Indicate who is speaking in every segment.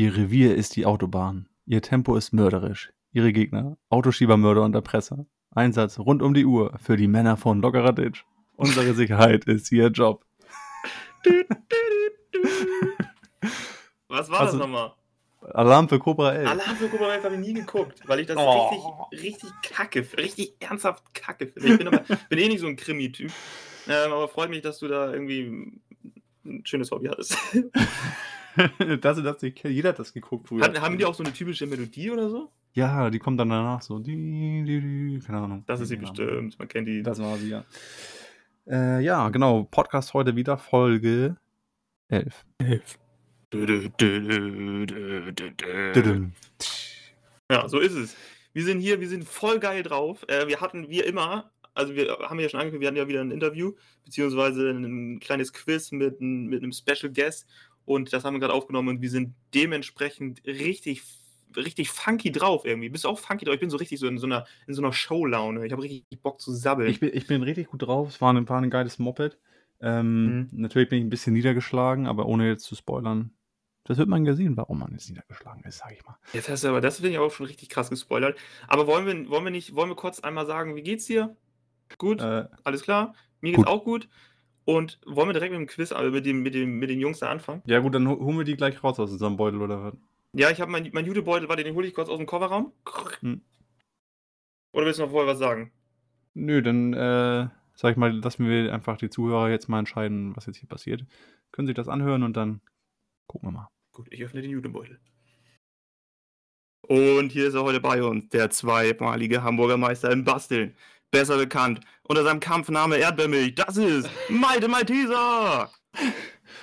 Speaker 1: Ihr Revier ist die Autobahn. Ihr Tempo ist mörderisch. Ihre Gegner, Autoschiebermörder und Erpresser. Einsatz rund um die Uhr für die Männer von Lockerer Ditch. Unsere Sicherheit ist ihr Job.
Speaker 2: Was war
Speaker 1: Also-
Speaker 2: das nochmal?
Speaker 1: Alarm für Cobra 11.
Speaker 2: Alarm für Cobra 11 habe ich nie geguckt, weil ich das
Speaker 1: Oh.
Speaker 2: richtig, richtig kacke, richtig ernsthaft kacke finde. Ich bin, aber, bin eh nicht so ein Krimi-Typ. Ähm, aber freut mich, dass du da irgendwie ein schönes Hobby hattest.
Speaker 1: das und das, jeder hat das geguckt früher.
Speaker 2: Hat, haben die auch so eine typische Melodie oder so?
Speaker 1: Ja, die kommt dann danach so. Die, die, die, keine Ahnung.
Speaker 2: Das ist sie
Speaker 1: Ahnung.
Speaker 2: bestimmt. Man kennt die.
Speaker 1: Das war sie, ja. Äh, ja, genau. Podcast heute wieder, Folge 11.
Speaker 2: Dö, dö, dö, dö, dö, dö, dö.
Speaker 1: Düdüm.
Speaker 2: Ja, so ist es. Wir sind hier, wir sind voll geil drauf. Äh, wir hatten, wie immer, also wir haben ja schon angekündigt, wir hatten ja wieder ein Interview, beziehungsweise ein kleines Quiz mit, mit einem Special Guest und das haben wir gerade aufgenommen und wir sind dementsprechend richtig, richtig funky drauf irgendwie. Bist du auch funky drauf? Ich bin so richtig so in so einer, in so einer Showlaune. Ich habe richtig Bock zu sabbeln.
Speaker 1: Ich bin, ich bin richtig gut drauf. Es war ein, war ein geiles Moped. Ähm, Natürlich bin ich ein bisschen niedergeschlagen, aber ohne jetzt zu spoilern. Das wird man gesehen, warum man jetzt niedergeschlagen ist, sag ich mal.
Speaker 2: Jetzt hast du aber, das finde ich auch schon richtig krass gespoilert. Aber wollen wir, wollen wir nicht, wollen wir kurz einmal sagen, wie geht's dir? Gut?
Speaker 1: Äh,
Speaker 2: Alles klar? Mir
Speaker 1: Gut.
Speaker 2: geht's auch gut. Und wollen wir direkt mit dem Quiz, mit, dem, mit, dem, mit den Jungs da anfangen?
Speaker 1: ja, gut, dann ho- holen wir die gleich raus aus unserem Beutel oder was?
Speaker 2: Ja, ich habe mein, mein Jutebeutel, warte, den hole ich kurz aus dem Kofferraum.
Speaker 1: Hm.
Speaker 2: Oder willst du noch vorher was sagen?
Speaker 1: Nö, dann äh, sag ich mal, lassen wir einfach die Zuhörer jetzt mal entscheiden, was jetzt hier passiert. Können sich das anhören und dann gucken wir mal.
Speaker 2: Gut, ich öffne den Jutebeutel. Und hier ist er heute bei uns, der zweimalige Hamburger Meister im Basteln. Besser bekannt unter seinem Kampfname Erdbeermilch. Das ist Malte Malteser!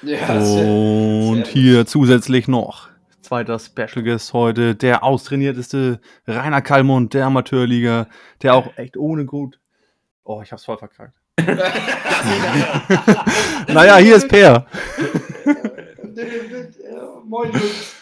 Speaker 3: Ja,
Speaker 1: Und
Speaker 3: sehr
Speaker 1: hier zusätzlich noch zweiter Special Guest heute, der austrainierteste Rainer Kallmund der Amateurliga, der auch echt ohne gut. Oh, ich hab's voll verkackt. naja, hier ist Per.
Speaker 3: Ja, Moin, Jungs.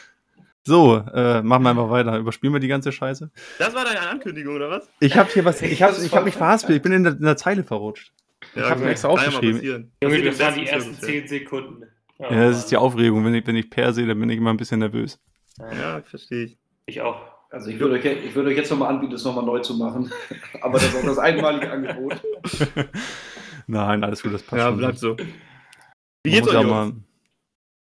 Speaker 1: So, äh, machen wir einfach weiter. Überspielen wir die ganze Scheiße.
Speaker 2: Das war deine Ankündigung, oder was?
Speaker 1: Ich hab hier was, ich hab, ich hab mich verhaspelt, ich bin in der, in der Zeile verrutscht. Ich hab mir extra
Speaker 2: ja
Speaker 1: aufgeschrieben.
Speaker 4: Junge, das waren die ersten
Speaker 2: Service,
Speaker 4: 10 Sekunden.
Speaker 1: Ja, das ist die Aufregung. Wenn ich, wenn ich Per sehe, dann bin ich immer ein bisschen nervös.
Speaker 2: ja. Ja, verstehe ich.
Speaker 4: Ich auch.
Speaker 3: Also ich würde euch, ich würde euch jetzt nochmal anbieten, das nochmal neu zu machen. Aber das ist auch das einmalige Angebot.
Speaker 1: Nein, alles gut, das passt
Speaker 2: Ja,
Speaker 1: schon.
Speaker 2: bleibt so. Wie geht's euch,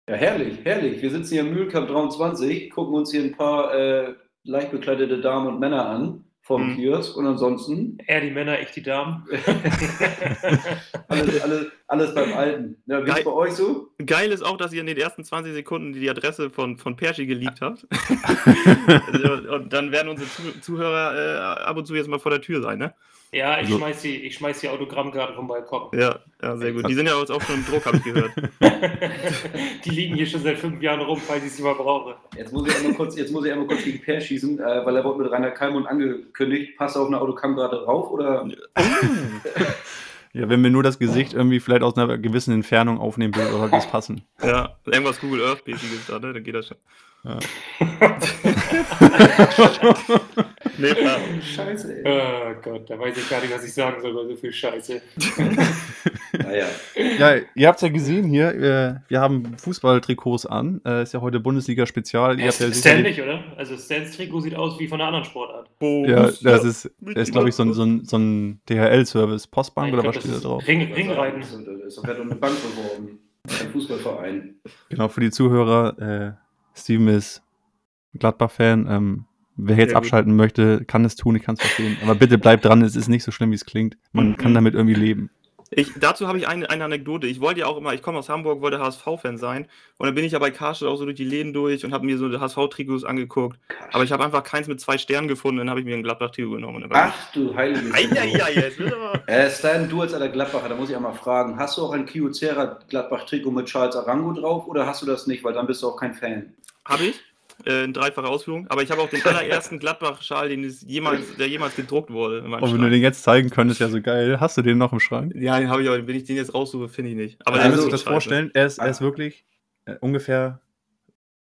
Speaker 1: ja
Speaker 3: herrlich, herrlich. Wir sitzen hier im Mühlkamp 23, gucken uns hier ein paar äh, leicht bekleidete Damen und Männer an vom
Speaker 2: Mhm.
Speaker 3: Kiosk und ansonsten
Speaker 4: Er die Männer, ich die Damen.
Speaker 3: alles, alles, alles beim Alten. Ja, wie
Speaker 2: Geil.
Speaker 3: ist bei euch so?
Speaker 2: Geil ist auch, dass ihr in den ersten 20 Sekunden die Adresse von, von Perschi geleakt habt. Und dann werden unsere Zuh- Zuhörer äh, ab und zu jetzt mal vor der Tür sein, ne?
Speaker 4: Ja, ich
Speaker 1: So.
Speaker 4: schmeiß die, ich schmeiß die Autogrammkarten vom Balkon.
Speaker 2: Ja, ja, sehr gut. Die sind ja jetzt auch schon im Druck, habe ich gehört.
Speaker 4: die liegen hier schon seit fünf Jahren rum, falls ich sie mal brauche.
Speaker 3: Jetzt muss ich einmal kurz, jetzt muss ich einmal kurz gegen Per schießen, äh, weil er wurde mit Rainer Kalmund angekündigt. Passt er auf eine Autogramm gerade rauf oder?
Speaker 1: Ja, wenn wir nur das Gesicht irgendwie vielleicht aus einer gewissen Entfernung aufnehmen würden, sollte das passen.
Speaker 2: Ja, irgendwas Google Earth-mäßiges da, ne? Dann geht das schon.
Speaker 1: Ja.
Speaker 2: Nee.
Speaker 3: Scheiße, ey.
Speaker 4: Oh Gott, da weiß ich gar nicht, was ich sagen soll bei so viel Scheiße.
Speaker 3: Naja.
Speaker 1: Ja, ihr habt es ja gesehen hier, äh, wir haben Fußballtrikots an. Äh, ist ja heute Bundesliga-Spezial. Ja
Speaker 4: Stan
Speaker 1: sicherlich-
Speaker 4: nicht, oder? Also Stans Trikot sieht aus wie von einer anderen Sportart.
Speaker 1: Ja, das ist, ist glaube ich, so ein, so ein, so ein DHL-Service. Postbank
Speaker 4: Ich
Speaker 1: oder
Speaker 4: glaub,
Speaker 1: was
Speaker 4: das
Speaker 1: steht da
Speaker 4: ist
Speaker 1: drauf?
Speaker 4: Ring, Ringreiten.
Speaker 3: Wird um eine Bank beworben. Ein Fußballverein.
Speaker 1: Genau, für die Zuhörer, äh, Steven ist Gladbach-Fan. Ähm, wer jetzt
Speaker 2: Sehr gut.
Speaker 1: abschalten möchte, kann es tun, ich kann es verstehen. Aber bitte bleibt dran, es ist nicht so schlimm, wie es klingt. Man
Speaker 2: Mhm.
Speaker 1: kann damit irgendwie leben.
Speaker 2: Ich, dazu habe ich eine, eine Anekdote. Ich wollte ja auch immer, ich komme aus Hamburg, wollte HSV-Fan sein. Und dann bin ich ja bei Karstadt auch so durch die Läden durch und habe mir so HSV-Trikots angeguckt. Aber ich habe einfach keins mit zwei Sternen gefunden, dann habe ich mir ein Gladbach-Trikot genommen.
Speaker 3: Ach du heilige
Speaker 2: Eieiei, jetzt wird aber.
Speaker 3: Äh, Stan, du als alter Gladbacher, da muss ich einmal fragen, hast du auch ein Kyocera Gladbach-Trikot mit Charles Arango drauf oder hast du das nicht, weil dann bist du auch kein Fan?
Speaker 2: Habe ich. Äh, in dreifacher Ausführung. Aber ich habe auch den allerersten Gladbach-Schal, den es jemals, der jemals gedruckt wurde.
Speaker 1: Und wenn du
Speaker 2: Schrank.
Speaker 1: den jetzt zeigen könntest, ja so geil. Hast du den noch im Schrank?
Speaker 2: ja, den habe ich aber, wenn ich den jetzt raussuche, finde ich nicht. Aber
Speaker 1: Aber
Speaker 2: der
Speaker 1: ihr
Speaker 2: ist
Speaker 1: müsst euch
Speaker 2: so
Speaker 1: das vorstellen, er ist, er ist
Speaker 3: Ah.
Speaker 1: wirklich äh, ungefähr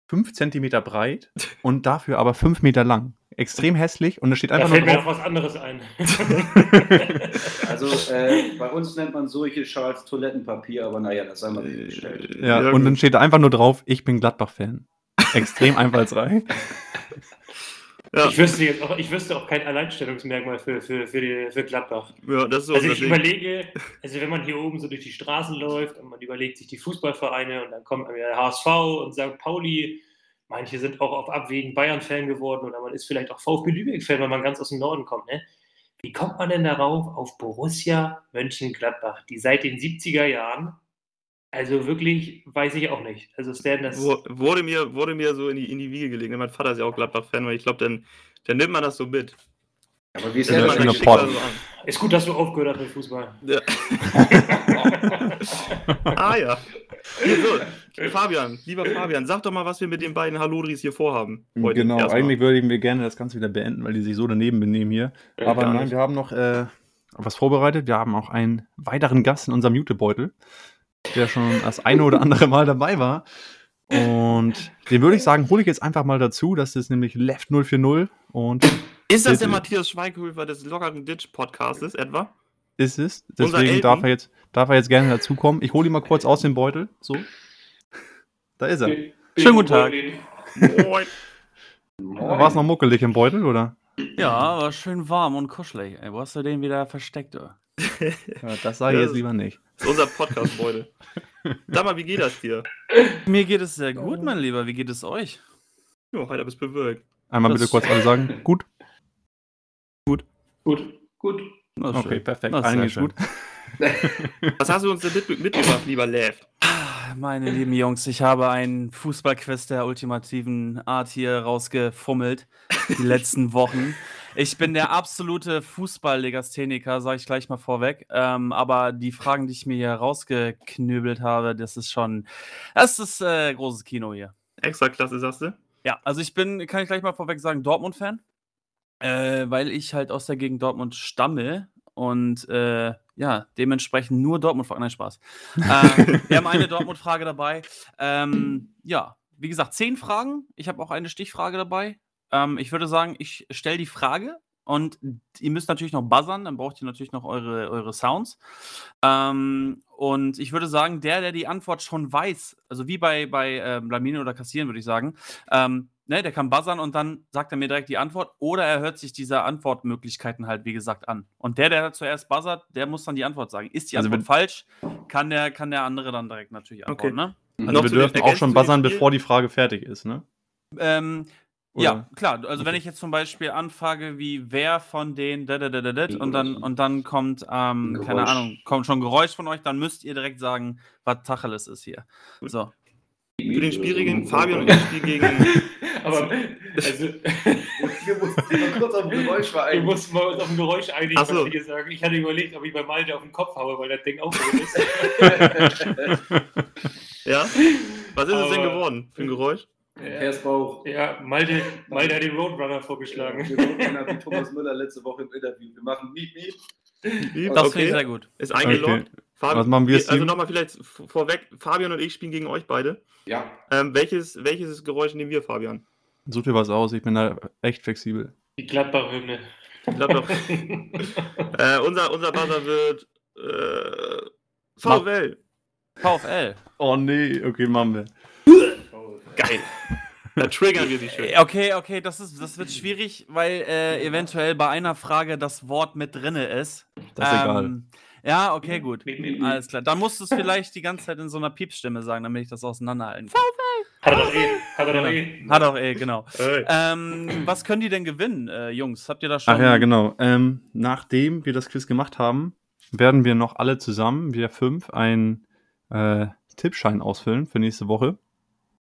Speaker 1: 5 Zentimeter breit und dafür aber 5 Meter lang. Extrem hässlich und da steht
Speaker 4: Da
Speaker 1: einfach nur
Speaker 4: fällt mir noch was anderes ein.
Speaker 3: Also äh, bei uns nennt man solche Schals Toilettenpapier, aber naja, das sei mal dahingestellt.
Speaker 1: Ja,
Speaker 2: Ja,
Speaker 1: und dann steht da einfach nur drauf, ich bin Gladbach-Fan. Extrem einfallsreich.
Speaker 2: Ja,
Speaker 4: Ich, wüsste jetzt auch, ich wüsste auch kein Alleinstellungsmerkmal für, für, für, die, für Gladbach.
Speaker 2: ja, das ist so
Speaker 4: Also ich
Speaker 2: Ding.
Speaker 4: überlege, also wenn man hier oben so durch die Straßen läuft und man überlegt sich die Fußballvereine und dann kommt der HSV und St. Pauli, manche sind auch auf Abwägen Bayern-Fan geworden oder man ist vielleicht auch VfB Lübeck-Fan, weil man ganz aus dem Norden kommt. Ne? Wie kommt man denn darauf auf Borussia Mönchengladbach, die seit den 70er Jahren, also wirklich, weiß ich auch nicht. Also Stan, das
Speaker 2: Wurde mir, wurde mir so in die, in die Wiege gelegt. Mein Vater ist ja auch Gladbach-Fan, weil ich glaube, dann, dann nimmt man das so mit.
Speaker 3: Aber wie ist
Speaker 2: man
Speaker 1: das eine
Speaker 2: so an.
Speaker 4: ist gut, dass du aufgehört hast mit Fußball.
Speaker 2: Ja. ah ja. So, Fabian, lieber Fabian, sag doch mal, was wir mit den beiden Hallodris hier vorhaben. Heute
Speaker 1: genau,
Speaker 2: erstmal.
Speaker 1: eigentlich würden wir gerne das Ganze wieder beenden, weil die sich so daneben benehmen hier.
Speaker 4: Ja,
Speaker 1: Aber
Speaker 2: gar
Speaker 1: nein, wir haben noch äh, was vorbereitet. Wir haben auch einen weiteren Gast in unserem Jutebeutel, der schon das eine oder andere Mal dabei war. Und den würde ich sagen, hole ich jetzt einfach mal dazu. Das ist nämlich Left 040 und
Speaker 2: Ist das der. Matthias Schweighöfer des lockeren Ditch-Podcastes etwa?
Speaker 1: ist es. Deswegen darf er, jetzt, darf er jetzt gerne dazukommen. Ich hole ihn mal kurz aus dem Beutel. So. Da ist er.
Speaker 5: Schönen guten Tag.
Speaker 2: Moin.
Speaker 1: War es noch muckelig im Beutel, oder?
Speaker 5: Ja, aber schön warm und kuschelig. Ey, wo hast du den wieder versteckt, du?
Speaker 1: Ja, das sage ich
Speaker 2: Ja,
Speaker 1: jetzt lieber nicht.
Speaker 2: Das ist unser Podcast-Beutel. Sag mal, wie geht das dir?
Speaker 5: Mir geht es sehr gut, mein Lieber. Wie geht es euch?
Speaker 2: Jo, heute bist bewölkt.
Speaker 1: Einmal
Speaker 5: Das-
Speaker 1: bitte kurz alle sagen. Gut.
Speaker 4: Gut.
Speaker 3: gut.
Speaker 5: Na,
Speaker 1: Okay,
Speaker 5: schön.
Speaker 1: perfekt.
Speaker 5: Das ist
Speaker 1: Allen
Speaker 5: sehr
Speaker 1: geht's
Speaker 5: schön.
Speaker 1: gut.
Speaker 2: Was hast du uns denn mit, mitgebracht, lieber Left?
Speaker 5: Meine lieben Jungs, ich habe einen Fußballquiz der ultimativen Art hier rausgefummelt. Die letzten Wochen. Ich bin der absolute Fußball-Legastheniker, sage ich gleich mal vorweg. Ähm, aber die Fragen, die ich mir hier rausgeknübelt habe, das ist schon. Das ist äh, großes Kino hier.
Speaker 2: Extra klasse, sagst du?
Speaker 5: Ja, also ich bin, kann ich gleich mal vorweg sagen, Dortmund-Fan, äh, weil ich halt aus der Gegend Dortmund stamme und äh, ja, dementsprechend nur Dortmund. Nein, Spaß. ähm, wir haben eine Dortmund-Frage dabei. Ähm, ja, wie gesagt, zehn Fragen. Ich habe auch eine Stichfrage dabei. Ähm, ich würde sagen, ich stelle die Frage und ihr müsst natürlich noch buzzern, dann braucht ihr natürlich noch eure, eure Sounds. Ähm, und ich würde sagen, der, der die Antwort schon weiß, also wie bei, bei äh, Blamine oder Kassieren, würde ich sagen, ähm, ne, der kann buzzern und dann sagt er mir direkt die Antwort oder er hört sich diese Antwortmöglichkeiten halt, wie gesagt, an. Und der, der zuerst buzzert, der muss dann die Antwort sagen. Ist die
Speaker 1: Also
Speaker 5: Antwort falsch, kann der, kann der andere dann direkt natürlich antworten. Ne?
Speaker 1: Also
Speaker 2: Noch
Speaker 1: wir dürfen auch schon buzzern, bevor die Frage fertig ist, ne?
Speaker 5: Ähm, ja,
Speaker 1: Oder?
Speaker 5: klar. Also wenn
Speaker 1: Okay.
Speaker 5: ich jetzt zum Beispiel anfrage, wie wer von den und dann und dann kommt, ähm, keine. Ahnung, kommt schon Geräusch von euch, dann müsst ihr direkt sagen, was Tacheles ist hier. So.
Speaker 2: Für den Spielregeln, Fabian und ich spielen gegen.
Speaker 4: Aber also,
Speaker 3: Wir mussten mal kurz auf Geräusch
Speaker 4: wir
Speaker 3: vereinen.
Speaker 4: mussten mal uns auf ein Geräusch einigen,
Speaker 2: so.
Speaker 4: was wir hier sagen. Ich hatte überlegt, ob ich bei Malte auf den Kopf haue, weil das Ding aufgeregt ist.
Speaker 2: Ja? Was ist es denn
Speaker 4: Aber-
Speaker 2: geworden für ein Geräusch?
Speaker 3: Pers Bauch.
Speaker 4: Ja, Malte, Malte hat den Roadrunner vorgeschlagen.
Speaker 3: Wir machen einer wie Thomas Müller letzte Woche im Interview. Wir machen Miep, Miep.
Speaker 5: Das finde ich sehr gut.
Speaker 2: Ist eingeloggt. Fabian,
Speaker 1: Was machen wir,
Speaker 2: Also
Speaker 1: Steven?
Speaker 2: nochmal vielleicht vorweg, Fabian und ich spielen gegen euch beide.
Speaker 3: Ja.
Speaker 2: Ähm, welches, welches Geräusch nehmen wir, Fabian?
Speaker 1: Such dir was aus, ich bin da echt flexibel.
Speaker 4: Die Gladbach-Hymne.
Speaker 2: Doch. äh, unser, unser Buzzer wird äh, VfL.
Speaker 5: VfL.
Speaker 1: Oh nee, okay, machen wir.
Speaker 2: Geil. Da triggern wir sie schön.
Speaker 5: Äh, Okay, okay, das, ist, das wird schwierig, weil äh, eventuell bei einer Frage das Wort mit drinne ist.
Speaker 1: Das ist egal.
Speaker 5: Ähm, Ja, okay, gut. Alles klar. Dann musst du es vielleicht die ganze Zeit in so einer Piepsstimme sagen, damit ich das auseinanderhalten kann.
Speaker 4: Hat er doch eh. Hat er doch eh.
Speaker 5: Hat auch eh, genau.
Speaker 2: Hey.
Speaker 5: Ähm, was können die denn gewinnen, äh, Jungs? Habt ihr da schon?
Speaker 1: Ach ja, genau. Ähm, nachdem wir das Quiz gemacht haben, werden wir noch alle zusammen, wir fünf, einen äh, Tippschein ausfüllen für nächste Woche.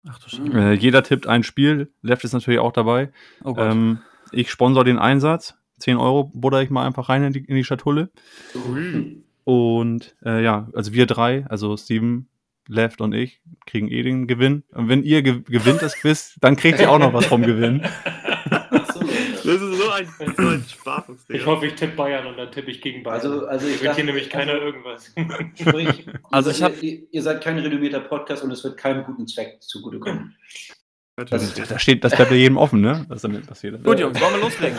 Speaker 5: Ach du Scheiße.
Speaker 1: Äh, jeder tippt ein Spiel. Left ist natürlich auch dabei.
Speaker 5: Oh Gott.
Speaker 1: Ähm, ich sponsor den Einsatz. 10 Euro butter ich mal einfach rein in die, in die Schatulle. Und äh, ja, also wir drei, also Steven, Left und ich, kriegen eh den Gewinn. Und wenn ihr ge gewinnt das Quiz, dann kriegt ihr auch noch was vom Gewinn.
Speaker 2: Das ist so ein, so ein Spaß,
Speaker 4: Ich hoffe, ich tippe Bayern und dann tippe ich gegen Bayern.
Speaker 3: Also, also
Speaker 4: ich hier
Speaker 3: dachte-
Speaker 4: nämlich keiner irgendwas.
Speaker 3: Sprich,
Speaker 5: Also
Speaker 3: also
Speaker 5: ich
Speaker 3: ihr,
Speaker 5: hab-
Speaker 3: ihr, ihr seid kein renommierter Podcast und es wird keinem guten Zweck zugutekommen.
Speaker 1: Das, da steht, das bleibt ja jedem offen, ne? Was damit passiert.
Speaker 5: Gut, Jungs, wollen wir loslegen?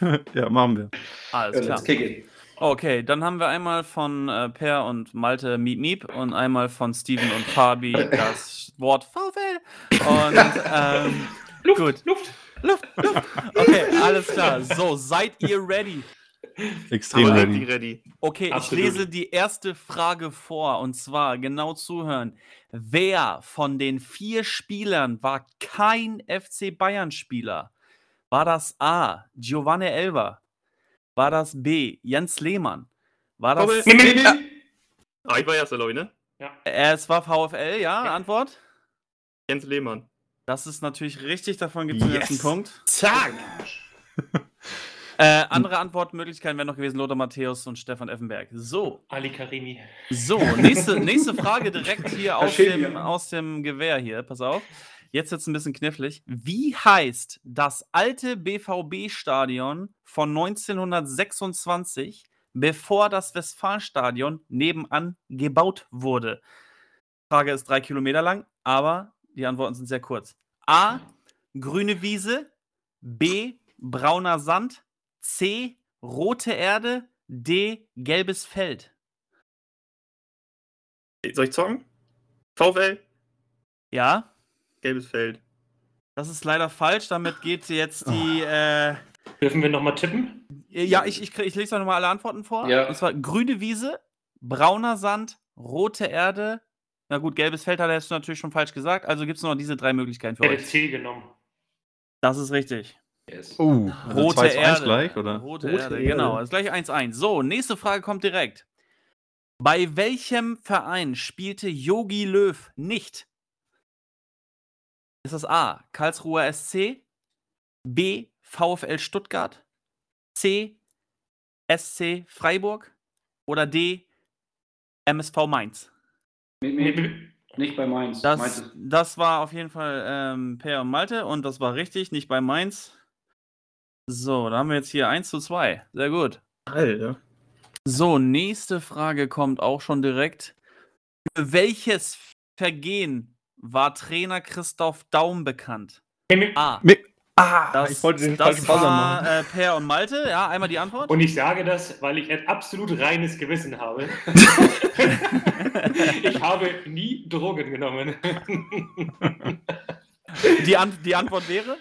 Speaker 1: ja, machen wir.
Speaker 5: Alles klar.
Speaker 3: let's kick it.
Speaker 5: Okay, dann haben wir einmal von äh, Per und Malte Miep Miep und einmal von Steven und Fabi das Stichwort VfL. Und ähm,
Speaker 4: Luft,
Speaker 5: Gut.
Speaker 4: Luft.
Speaker 5: Luft, Luft. Okay, alles klar. So, seid ihr ready?
Speaker 1: Extrem
Speaker 2: Aber
Speaker 1: ready.
Speaker 2: ready.
Speaker 5: Okay,
Speaker 4: Absolut.
Speaker 5: ich lese die erste Frage vor und zwar genau zuhören. Wer von den vier Spielern war kein FC Bayern-Spieler? War das A. Giovanni Elber? War das B. Jens Lehmann? War das.
Speaker 2: Komm,
Speaker 3: Nee, nee, nee.
Speaker 2: Ah, ich war erster, glaube ich, ne?
Speaker 5: Äh, es war VfL, ja? Antwort?
Speaker 2: Jens Lehmann.
Speaker 5: Das ist natürlich richtig, davon gibt es den ersten Punkt.
Speaker 2: Zack!
Speaker 5: Äh, andere Antwortmöglichkeiten wären noch gewesen: Lothar Matthäus und Stefan Effenberg. So,
Speaker 4: Ali Karimi.
Speaker 5: So, nächste, nächste Frage direkt hier aus dem, aus dem Gewehr hier. Pass auf. Jetzt wird es ein bisschen knifflig. Wie heißt das alte BVB-Stadion von 1926, bevor das Westfalenstadion nebenan gebaut wurde? Frage ist drei Kilometer lang, aber die Antworten sind sehr kurz. A. Grüne Wiese. B. Brauner Sand. C. Rote Erde. D. Gelbes Feld.
Speaker 2: Soll ich zocken? VfL,
Speaker 5: Ja,
Speaker 2: gelbes Feld.
Speaker 5: das ist leider falsch. Damit geht jetzt die. Äh,
Speaker 4: Dürfen wir nochmal tippen?
Speaker 5: ja, ich, ich, ich lese noch mal alle Antworten vor.
Speaker 3: Ja.
Speaker 5: Und zwar grüne Wiese, brauner Sand, rote Erde. Na gut, gelbes Feld hat er jetzt natürlich schon falsch gesagt. Also gibt es nur noch diese drei Möglichkeiten für euch.
Speaker 4: C genommen.
Speaker 5: Das ist richtig.
Speaker 3: Yes.
Speaker 1: Oh, also
Speaker 5: Rote
Speaker 1: 2 zu 1
Speaker 5: Erde.
Speaker 1: gleich, oder?
Speaker 5: Rote,
Speaker 2: Rote
Speaker 5: Erde,
Speaker 2: Erde.
Speaker 5: genau. Das ist gleich 1-1. So, nächste Frage kommt direkt. Bei welchem Verein spielte Yogi Löw nicht? Ist das A. Karlsruher SC? B. VfL Stuttgart? C. SC Freiburg? Oder D. MSV Mainz?
Speaker 3: Mit
Speaker 4: nee,
Speaker 3: nicht bei Mainz. Mainz
Speaker 5: Das,
Speaker 3: ist-
Speaker 5: das war auf jeden Fall ähm, Per und Malte und das war richtig, nicht bei Mainz. So, da haben wir jetzt hier 1 zu 2. Sehr gut.
Speaker 2: Alter.
Speaker 5: So, nächste Frage kommt auch schon direkt. Für welches Vergehen war Trainer Christoph Daum bekannt?
Speaker 4: nee.
Speaker 5: A.
Speaker 1: Ah,
Speaker 5: Das,
Speaker 1: ich wollte den
Speaker 5: das
Speaker 1: falschen Buzzer
Speaker 5: war
Speaker 1: machen.
Speaker 5: äh, Per und Malte. Ja, einmal die Antwort.
Speaker 4: Und ich sage das, weil ich ein absolut reines Gewissen habe. ich habe nie Drogen genommen.
Speaker 5: die, An die Antwort wäre?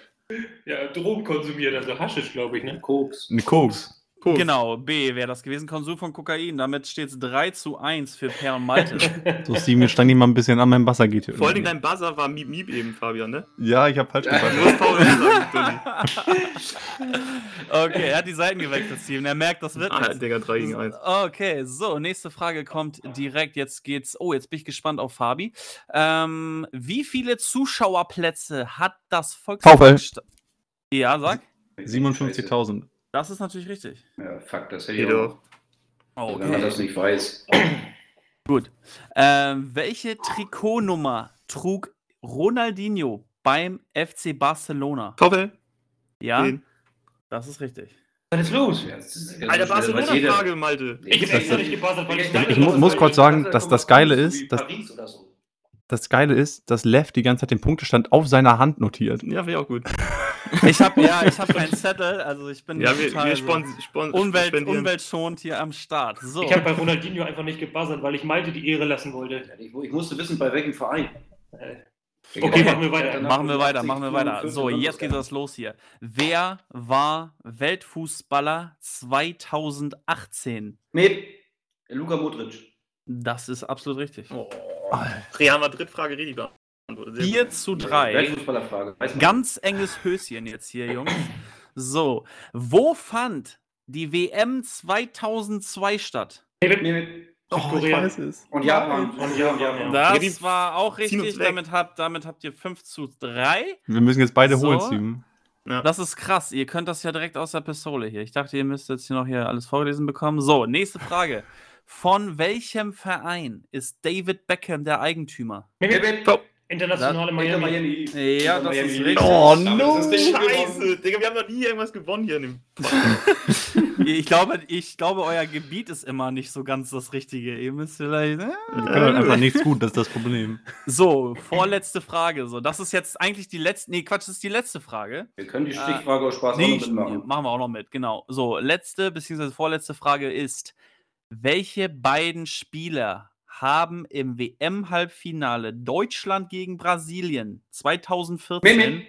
Speaker 4: ja, Drogen konsumiert, also Haschisch, glaube ich, ne?
Speaker 3: Koks.
Speaker 1: Eine Koks.
Speaker 2: Koks.
Speaker 5: Genau, B wäre das gewesen. Konsum von Kokain. Damit steht es 3 zu 1 für Per und Malte.
Speaker 1: So, Steven, jetzt stand ich mal ein bisschen an meinem Wasser geht hier.
Speaker 2: Vor allem dein Buzzer war Miep Miep eben, Fabian, ne?
Speaker 1: Ja, ich habe falsch
Speaker 2: Du
Speaker 1: gesagt.
Speaker 2: musst VfL sagen, Dulli.
Speaker 5: okay, er hat die Seiten gewechselt, Steven. Er merkt, das wird
Speaker 2: Ah,
Speaker 5: nichts.
Speaker 2: Digga, 3 gegen 1.
Speaker 5: Okay, so, nächste Frage kommt direkt. Jetzt geht's. Oh, jetzt bin ich gespannt auf Fabi. Ähm, wie viele Zuschauerplätze hat das Volkspark? Sta- Ja, sag.
Speaker 1: 57.000.
Speaker 5: Das ist natürlich richtig.
Speaker 3: Ja, fuck, das hätte ich auch.
Speaker 2: doch.
Speaker 3: Wenn man das nicht weiß.
Speaker 5: Gut. Ähm, welche Trikotnummer trug Ronaldinho beim FC Barcelona?
Speaker 2: VfL?
Speaker 5: Ja,
Speaker 2: Den.
Speaker 5: das ist richtig.
Speaker 4: Was ist los?
Speaker 2: Alter. Barcelona-Frage, Malte.
Speaker 4: Ich ich
Speaker 3: Ich-
Speaker 1: ich muss kurz sagen,
Speaker 3: Das
Speaker 1: dass das Geile ist, dass-
Speaker 3: Paris oder so.
Speaker 1: Das Geile ist, dass Lev die ganze Zeit den Punktestand auf seiner Hand notiert.
Speaker 2: Ja, wäre auch gut.
Speaker 5: Ich habe ja, ich habe keinen Zettel, also ich bin
Speaker 2: Ja, wir,
Speaker 5: total
Speaker 2: wir
Speaker 5: so
Speaker 2: spon spon
Speaker 5: Umwelt,
Speaker 2: spendieren.
Speaker 5: umweltschonend hier am Start. So.
Speaker 4: Ich habe bei Ronaldinho einfach nicht gebuzzert, weil ich Malte die Ehre lassen wollte.
Speaker 3: Ich, ich musste wissen, bei welchem Verein.
Speaker 4: Äh,
Speaker 3: Der
Speaker 4: Okay, machen wir weiter.
Speaker 5: Machen wir weiter, machen wir weiter.
Speaker 3: 50,
Speaker 5: So, jetzt geht
Speaker 3: 55.
Speaker 5: das los hier. Wer war Weltfußballer 2018?
Speaker 3: Mit Luka Modric.
Speaker 5: Das ist absolut richtig.
Speaker 2: Oh. Real Madrid-Frage richtig beantwortet. Sehr
Speaker 5: 4
Speaker 2: gut.
Speaker 5: zu 3.
Speaker 3: Weltfußballerfrage. Weiß man.
Speaker 5: Ganz enges Höschen jetzt hier, Jungs. So, wo fand die WM 2002 statt?
Speaker 3: Mit, mit,
Speaker 4: Südkorea.
Speaker 1: es.
Speaker 3: und Japan.
Speaker 4: Und ja, ja, ja.
Speaker 5: Das
Speaker 2: die
Speaker 5: war auch richtig. Damit habt, damit habt ihr 5 zu 3.
Speaker 1: Wir müssen jetzt beide
Speaker 5: So.
Speaker 1: holen, Steven.
Speaker 5: Das ist krass. Ihr könnt das ja direkt aus der Pistole hier. Ich dachte, ihr müsst jetzt hier noch hier alles vorgelesen bekommen. So, nächste Frage. Von welchem Verein ist David Beckham der Eigentümer?
Speaker 4: Internationale
Speaker 3: Inter
Speaker 4: Miami.
Speaker 3: Miami.
Speaker 5: Ja,
Speaker 3: Inter
Speaker 5: das ist richtig.
Speaker 1: Oh, no.
Speaker 3: ist das gewonnen.
Speaker 2: Scheiße, Digga, wir haben noch nie irgendwas gewonnen hier in dem.
Speaker 5: Ich glaube, ich glaube, euer Gebiet ist immer nicht so ganz das Richtige. Ihr müsst vielleicht. äh?
Speaker 1: Wir können halt einfach nichts gut, das ist das Problem.
Speaker 5: So, vorletzte Frage. So, das ist jetzt eigentlich die letzte. Nee, Quatsch, das ist die letzte Frage.
Speaker 3: Wir können die Stichfrage aus Spaß auch
Speaker 5: Nee,
Speaker 3: noch mitmachen.
Speaker 5: machen wir auch noch mit, genau. So, letzte bzw. vorletzte Frage ist: Welche beiden Spieler haben im WM-Halbfinale Deutschland gegen Brasilien 2014
Speaker 3: Mimi,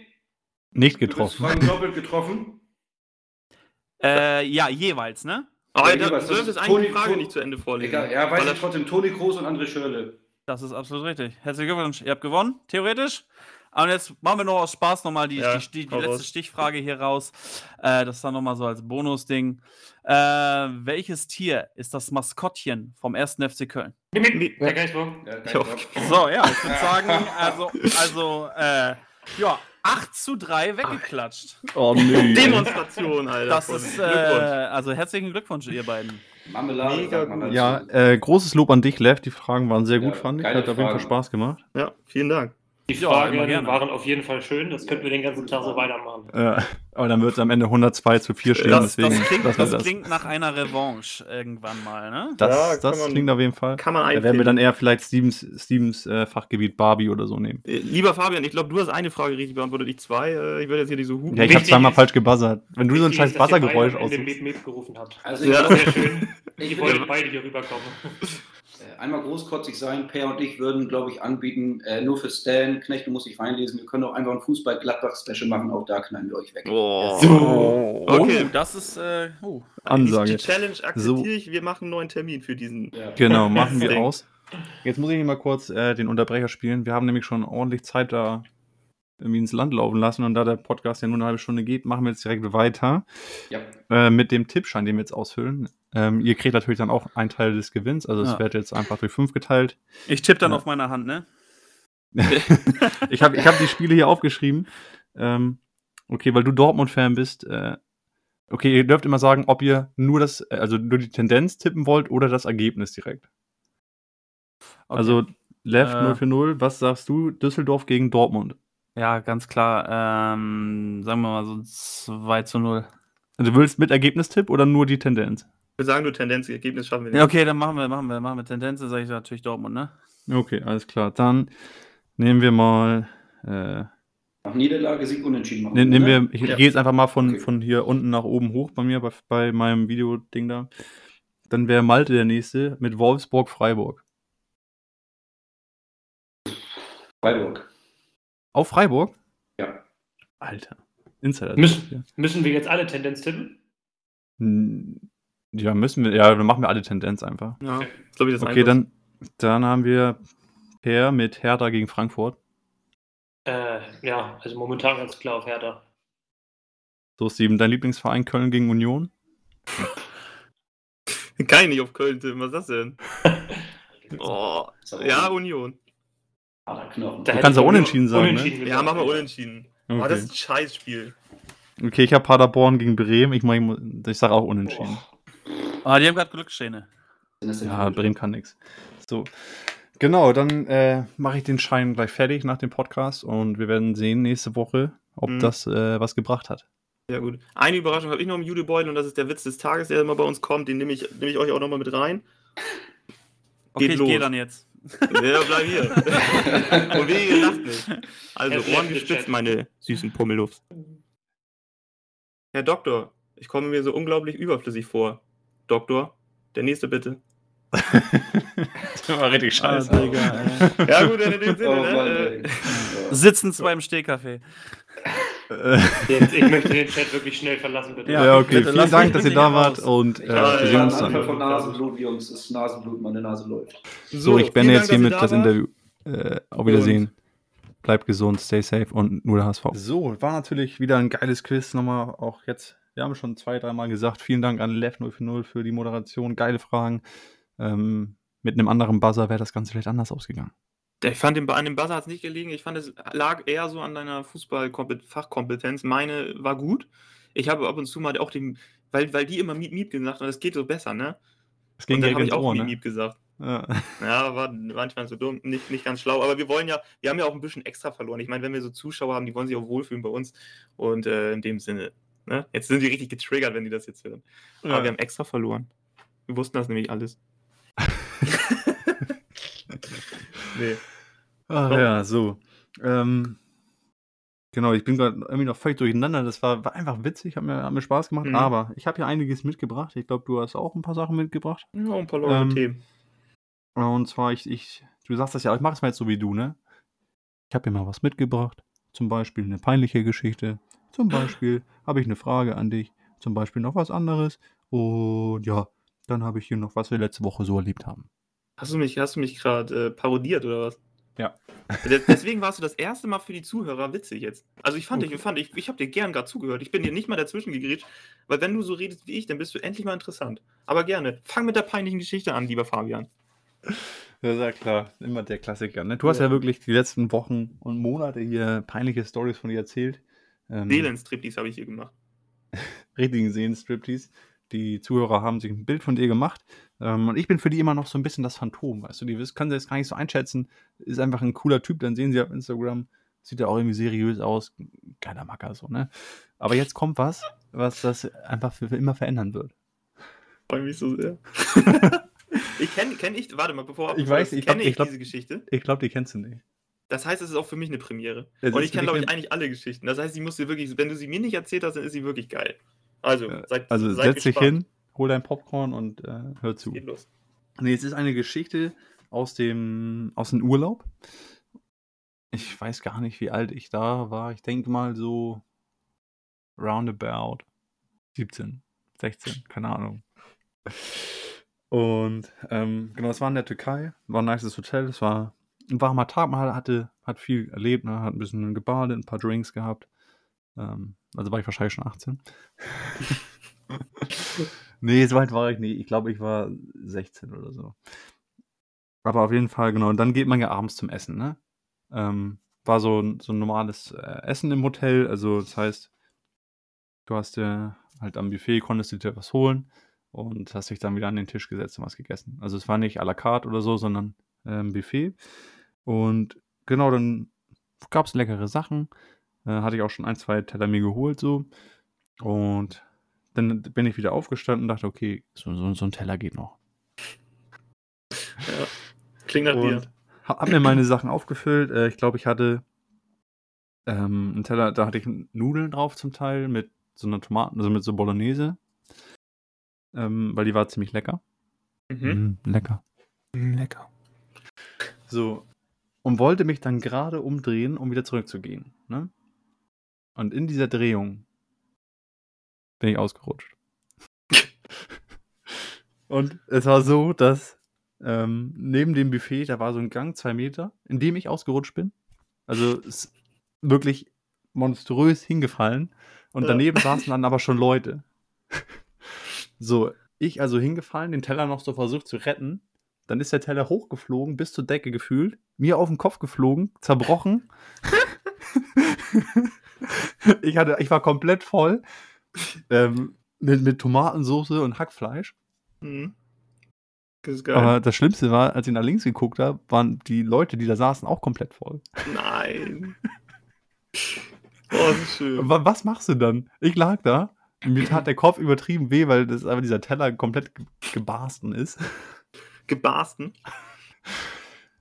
Speaker 1: Nicht
Speaker 3: du bist
Speaker 1: getroffen.
Speaker 3: Doppelt getroffen.
Speaker 5: äh, ja, jeweils, ne?
Speaker 2: Aber
Speaker 3: Ja,
Speaker 2: da,
Speaker 3: jeweils,
Speaker 2: du
Speaker 3: das
Speaker 2: dürftest
Speaker 3: ist
Speaker 2: eigentlich die Frage
Speaker 3: Toni-
Speaker 2: nicht zu Ende vorlesen.
Speaker 3: Egal, ja, weiß ich trotzdem. Toni Kroos und André Schörle.
Speaker 5: Das ist absolut richtig. Herzlichen Glückwunsch, ihr habt gewonnen, theoretisch. Und jetzt machen wir noch aus Spaß nochmal die,
Speaker 2: Ja,
Speaker 5: die, die, die letzte
Speaker 2: raus.
Speaker 5: Stichfrage hier raus. Äh, das dann nochmal so als Bonusding. Äh, welches Tier ist das Maskottchen vom 1. FC Köln?
Speaker 3: Ja,
Speaker 2: Ja.
Speaker 5: So, ja, ich würde sagen, also, also äh, ja, 8 zu 3 weggeklatscht.
Speaker 1: Oh nee.
Speaker 2: Demonstration, Alter.
Speaker 5: Das ist, äh, also herzlichen Glückwunsch, ihr beiden.
Speaker 3: Marmelade,
Speaker 2: Mega gut.
Speaker 1: Ja, äh, großes Lob an dich, Lev. Die Fragen waren sehr gut,
Speaker 3: Ja,
Speaker 1: fand ich. Hat auf jeden Fall. Spaß gemacht.
Speaker 2: Ja, vielen Dank.
Speaker 4: Die
Speaker 5: Ja,
Speaker 4: Fragen waren auf jeden Fall schön. Das könnten wir den ganzen Tag so weitermachen.
Speaker 1: Äh, aber dann wird es am Ende 102 zu 4 stehen.
Speaker 5: Das,
Speaker 1: deswegen
Speaker 5: das, klingt,
Speaker 1: lassen wir
Speaker 5: das klingt nach einer Revanche irgendwann mal, ne?
Speaker 1: Das,
Speaker 2: Ja,
Speaker 1: das
Speaker 2: man-
Speaker 1: klingt auf jeden Fall.
Speaker 2: Kann man
Speaker 1: Da werden wir
Speaker 2: einfinden.
Speaker 1: dann eher vielleicht Stevens, Stevens äh, Fachgebiet Barbie oder so nehmen.
Speaker 2: Äh, Lieber Fabian, ich glaube, du hast eine Frage richtig beantwortet, ich zwei. Äh, Ich werde jetzt hier nicht so hupen.
Speaker 1: Ja, ich habe zweimal
Speaker 4: ist-
Speaker 1: falsch gebuzzert. Wenn du so ein scheiß Buzzergeräusch
Speaker 4: habt.
Speaker 3: Also ich
Speaker 2: Ja.
Speaker 4: Sehr schön.
Speaker 3: ich
Speaker 4: wollte beide hier rüberkommen.
Speaker 3: äh, einmal großkotzig sein. Per und ich würden, glaube ich, anbieten, äh, nur für Stan. Knecht, du musst dich reinlesen. Wir können auch einfach ein Fußball-Gladbach-Special machen. Auch da knallen wir euch weg.
Speaker 2: Oh.
Speaker 5: So.
Speaker 2: Okay.
Speaker 5: Das ist, äh, oh.
Speaker 1: Ansage.
Speaker 2: Die Challenge akzeptiere
Speaker 1: So.
Speaker 2: ich. Wir machen einen neuen Termin für diesen.
Speaker 3: Ja.
Speaker 1: Genau, machen wir aus. Jetzt muss ich mal kurz äh, den Unterbrecher spielen. Wir haben nämlich schon ordentlich Zeit da irgendwie ins Land laufen lassen und da der Podcast ja nur eine halbe Stunde geht, machen wir jetzt direkt weiter
Speaker 3: Ja.
Speaker 1: äh, mit dem Tippschein, den wir jetzt ausfüllen. Ähm, ihr kriegt natürlich dann auch einen Teil des Gewinns, also es
Speaker 5: Ja.
Speaker 1: wird jetzt einfach durch fünf geteilt.
Speaker 5: Ich tippe dann
Speaker 1: Ja.
Speaker 5: auf meiner Hand, ne?
Speaker 1: ich habe ich hab die Spiele hier aufgeschrieben. Ähm, okay, weil du Dortmund-Fan bist. Äh, okay, ihr dürft immer sagen, ob ihr nur das, äh, also nur die Tendenz tippen wollt oder das Ergebnis direkt.
Speaker 5: Okay.
Speaker 1: Also Lev
Speaker 5: Äh.
Speaker 1: 0 für 0, was sagst du? Düsseldorf gegen Dortmund.
Speaker 5: Ja, ganz klar. Ähm, sagen wir mal so 2 zu 0.
Speaker 1: Also du willst mit Ergebnistipp oder nur die Tendenz?
Speaker 2: Wir sagen nur Tendenz, Ergebnis schaffen wir nicht.
Speaker 5: Ja, okay, dann machen wir, machen wir, machen wir Tendenz, dann sage ich natürlich Dortmund, ne?
Speaker 1: Okay, alles klar. Dann nehmen wir mal, äh,
Speaker 3: Nach Niederlage, Sieg unentschieden machen.
Speaker 1: ne, nehmen
Speaker 3: ne?
Speaker 1: wir, ich
Speaker 2: Ja.
Speaker 1: gehe jetzt einfach mal von,
Speaker 3: Okay.
Speaker 1: von hier unten nach oben hoch bei mir, bei, bei meinem Videoding da. Dann wäre Malte der nächste mit Wolfsburg-Freiburg.
Speaker 3: Freiburg.
Speaker 1: Auf Freiburg?
Speaker 3: Ja.
Speaker 1: Alter. Insider.
Speaker 4: Müssen, müssen wir jetzt alle Tendenz tippen?
Speaker 1: Hm, Ja, müssen wir. Ja, dann machen wir alle Tendenz einfach.
Speaker 2: Ja, ist, glaube ich, das
Speaker 1: Okay, dann, dann haben wir Per mit Hertha gegen Frankfurt.
Speaker 4: Äh, ja, also momentan ganz klar auf Hertha.
Speaker 1: So, Steven, dein Lieblingsverein Köln gegen Union?
Speaker 2: Kann ich nicht auf Köln tippen, was ist das denn? Oh, ja, Union.
Speaker 3: Knochen.
Speaker 4: Da
Speaker 1: Du kannst auch
Speaker 4: nur
Speaker 1: unentschieden sagen, ne?
Speaker 4: unentschieden
Speaker 2: Ja,
Speaker 4: gesagt,
Speaker 2: machen wir unentschieden. Oh,
Speaker 1: Okay,
Speaker 2: das ist ein Scheißspiel.
Speaker 1: okay ich habe Paderborn gegen Bremen. Ich, mein, ich sage auch unentschieden.
Speaker 5: Ah, die haben gerade Glückssträhne.
Speaker 1: Ja, Bremen kann nichts. So. Genau, dann äh, mache ich den Schein gleich fertig nach dem Podcast und wir werden sehen nächste Woche, ob
Speaker 2: Mhm.
Speaker 1: das äh, was gebracht hat.
Speaker 2: Ja, gut. Eine Überraschung habe ich noch im Judebeutel und das ist der Witz des Tages, der immer bei uns kommt. Den nehme ich, nehme ich euch auch nochmal mit rein.
Speaker 5: Okay,
Speaker 2: Geht
Speaker 5: ich gehe dann jetzt.
Speaker 2: Ja, bleib hier. und wie lacht nicht. Also, Ohren gespitzt, meine süßen Pummelluft. Herr Doktor, ich komme mir so unglaublich überflüssig vor. Doktor, der nächste bitte.
Speaker 1: das war richtig
Speaker 5: Digga, ey.
Speaker 2: Ja, gut, in dem Sinne,
Speaker 3: Oh
Speaker 2: ne?
Speaker 3: Mann,
Speaker 2: äh.
Speaker 5: Sitzen zwei im Stehcafé.
Speaker 4: Jetzt, ich möchte den Chat wirklich schnell verlassen, bitte.
Speaker 5: Ja,
Speaker 1: ja, okay.
Speaker 5: bitte,
Speaker 1: Vielen Dank, dass ihr da wart
Speaker 5: raus.
Speaker 1: und äh,
Speaker 3: Ich
Speaker 1: wir sehen uns dann.
Speaker 3: von Nasenblut, Jungs. Das ist Nasenblut, meine Nase läuft.
Speaker 1: So, ich
Speaker 2: vielen
Speaker 1: beende
Speaker 2: Dank,
Speaker 1: jetzt hiermit
Speaker 2: da
Speaker 1: das. Interview. Äh, auf Wiedersehen. Bleibt gesund, stay safe und nur der HSV. So, war natürlich wieder ein geiles Quiz. Nochmal auch jetzt, wir haben schon zwei, dreimal gesagt, vielen Dank an Lev 040 für die Moderation. Geile Fragen. Ähm, mit einem anderen Buzzer wäre das Ganze vielleicht anders ausgegangen.
Speaker 2: Ich fand, dem- an dem Buzzer hat es nicht gelegen. Ich fand, es lag eher so an deiner Fußball-Fachkompetenz. Meine war gut. Ich habe ab und zu mal auch den, weil, weil die immer Miep Miep gesagt haben, das geht so besser, ne?
Speaker 1: Es ging
Speaker 2: und dann habe ich auch
Speaker 1: Ohr,
Speaker 2: Miep
Speaker 1: ne?
Speaker 2: Miep gesagt.
Speaker 1: Ja.
Speaker 2: Ja, war manchmal so dumm, nicht, nicht ganz schlau. Aber wir wollen ja, wir haben ja auch ein bisschen extra verloren. Ich meine, wenn wir so Zuschauer haben, die wollen sich auch wohlfühlen bei uns. Und äh, in dem Sinne, ne? Jetzt sind die richtig getriggert, wenn die das jetzt hören. Aber
Speaker 1: Ja.
Speaker 2: wir haben extra verloren. Wir wussten das nämlich alles. nee.
Speaker 1: Ach
Speaker 2: Doch.
Speaker 1: ja, so. Ähm, genau, ich bin gerade irgendwie noch völlig durcheinander. Das war, war einfach witzig, hat mir, hat mir Spaß gemacht.
Speaker 2: Mhm.
Speaker 1: Aber ich habe hier einiges mitgebracht. Ich glaube, du hast auch ein paar Sachen mitgebracht.
Speaker 2: Ja, ein paar lockere
Speaker 1: Ähm,
Speaker 2: Themen.
Speaker 1: Und zwar, ich, ich, du sagst das ja, ich mache es mal jetzt so wie du, ne? Ich habe dir mal was mitgebracht. Zum Beispiel eine peinliche Geschichte. Zum Beispiel habe ich eine Frage an dich. Zum Beispiel noch was anderes. Und ja, dann habe ich hier noch, was wir letzte Woche so erlebt haben.
Speaker 2: Hast du mich, hast du mich gerade äh, parodiert oder was?
Speaker 1: Ja.
Speaker 2: De- Deswegen warst du das erste Mal für die Zuhörer witzig jetzt. Also ich fand
Speaker 1: Okay.
Speaker 2: dich, ich fand ich, ich habe dir gern gerade zugehört. Ich bin dir nicht mal dazwischen gegrätscht, weil wenn du so redest wie ich, dann bist du endlich mal interessant. Aber gerne. Fang mit der peinlichen Geschichte an, lieber Fabian.
Speaker 1: Das ist ja klar, immer der Klassiker. Ne? Du hast ja.
Speaker 2: Ja.
Speaker 1: wirklich die letzten Wochen und Monate hier peinliche Stories von dir erzählt. Ähm,
Speaker 2: Seelenstriptease habe ich hier gemacht.
Speaker 1: richtigen Seelenstriptease. Die Zuhörer haben sich ein Bild von dir gemacht. Ähm, und ich bin für die immer noch so ein bisschen das Phantom, weißt du. Die wissen- können sie jetzt gar nicht so einschätzen. Ist einfach ein cooler Typ, dann sehen sie auf Instagram. Sieht ja auch irgendwie seriös aus. Geiler Macker, so, ne? Aber jetzt kommt was, was das einfach für, für immer verändern wird.
Speaker 2: Freue mich so sehr. ich kenne, kenn ich, warte mal, bevor
Speaker 1: Ich weiß,
Speaker 2: das-
Speaker 1: ich
Speaker 2: kenne
Speaker 1: ich
Speaker 2: ich,
Speaker 1: glaub-
Speaker 2: diese Geschichte.
Speaker 1: Ich glaube, die kennst du nicht.
Speaker 2: Das heißt, es ist auch für mich eine Premiere.
Speaker 1: Es
Speaker 2: Und ich kenne, glaube
Speaker 1: dich
Speaker 2: ich, eigentlich alle Geschichten. Das heißt, ich muss dir wirklich, wenn du sie mir nicht erzählt hast, dann ist sie wirklich geil. Also, seid,
Speaker 1: Also
Speaker 2: seid
Speaker 1: setz dich
Speaker 2: gespannt.
Speaker 1: hin, hol dein Popcorn und äh, hör zu.
Speaker 2: Geht los.
Speaker 1: Nee, es ist eine Geschichte aus dem, aus dem Urlaub. Ich weiß gar nicht, wie alt ich da war. Ich denke mal so roundabout 17, 16, keine Ahnung. Und ähm, genau, es war in der Türkei, war ein nices Hotel, es war ein warmer Tag, man hatte, hat viel erlebt, ne? hat ein bisschen gebadet, ein paar Drinks gehabt. Ähm, also war ich wahrscheinlich schon 18. nee, so weit war ich nicht. Ich glaube, ich war 16 oder so. Aber auf jeden Fall, genau. Und dann geht man ja abends zum Essen, ne? Ähm, war so, so ein normales äh, Essen im Hotel. Also, das heißt, du hast dir halt am Buffet, konntest du dir was holen und hast dich dann wieder an den Tisch gesetzt und was gegessen. Also, es war nicht à la carte oder so, sondern ähm, Buffet. Und genau, dann gab es leckere Sachen. Äh, hatte ich auch schon ein, zwei Teller mir geholt, so. Und dann bin ich wieder aufgestanden und dachte, okay, so, so, so ein Teller geht noch.
Speaker 2: Ja. Klingt nach dir.
Speaker 1: Und ha- hab mir meine Sachen aufgefüllt. Äh, ich glaube, ich hatte ähm, einen Teller, da hatte ich Nudeln drauf zum Teil mit so einer Tomaten, also mit so Bolognese. Ähm, weil die war ziemlich lecker.
Speaker 2: Mhm.
Speaker 1: Mm, lecker. Mm, lecker. So. Und wollte mich dann gerade umdrehen, um wieder zurückzugehen. Ne? Und in dieser Drehung bin ich ausgerutscht. Und es war so, dass ähm, neben dem Buffet, da war so ein Gang, zwei Meter, in dem ich ausgerutscht bin. Also es ist wirklich monströs hingefallen. Und
Speaker 2: Ja.
Speaker 1: daneben saßen dann aber schon Leute. So, ich also hingefallen, den Teller noch so versucht zu retten. Dann ist der Teller hochgeflogen, bis zur Decke gefühlt, mir auf den Kopf geflogen, zerbrochen. ich, hatte, ich war komplett voll ähm, mit, mit Tomatensauce und Hackfleisch.
Speaker 2: Mhm. Das ist geil.
Speaker 1: Aber das Schlimmste war, als ich nach links geguckt habe, waren die Leute, die da saßen, auch komplett voll.
Speaker 2: Nein. Oh, ist schön.
Speaker 1: Wa- Was machst du dann? Ich lag da, mir tat der Kopf übertrieben weh, weil das aber dieser Teller komplett ge- gebarsten ist.
Speaker 2: Gebarsten.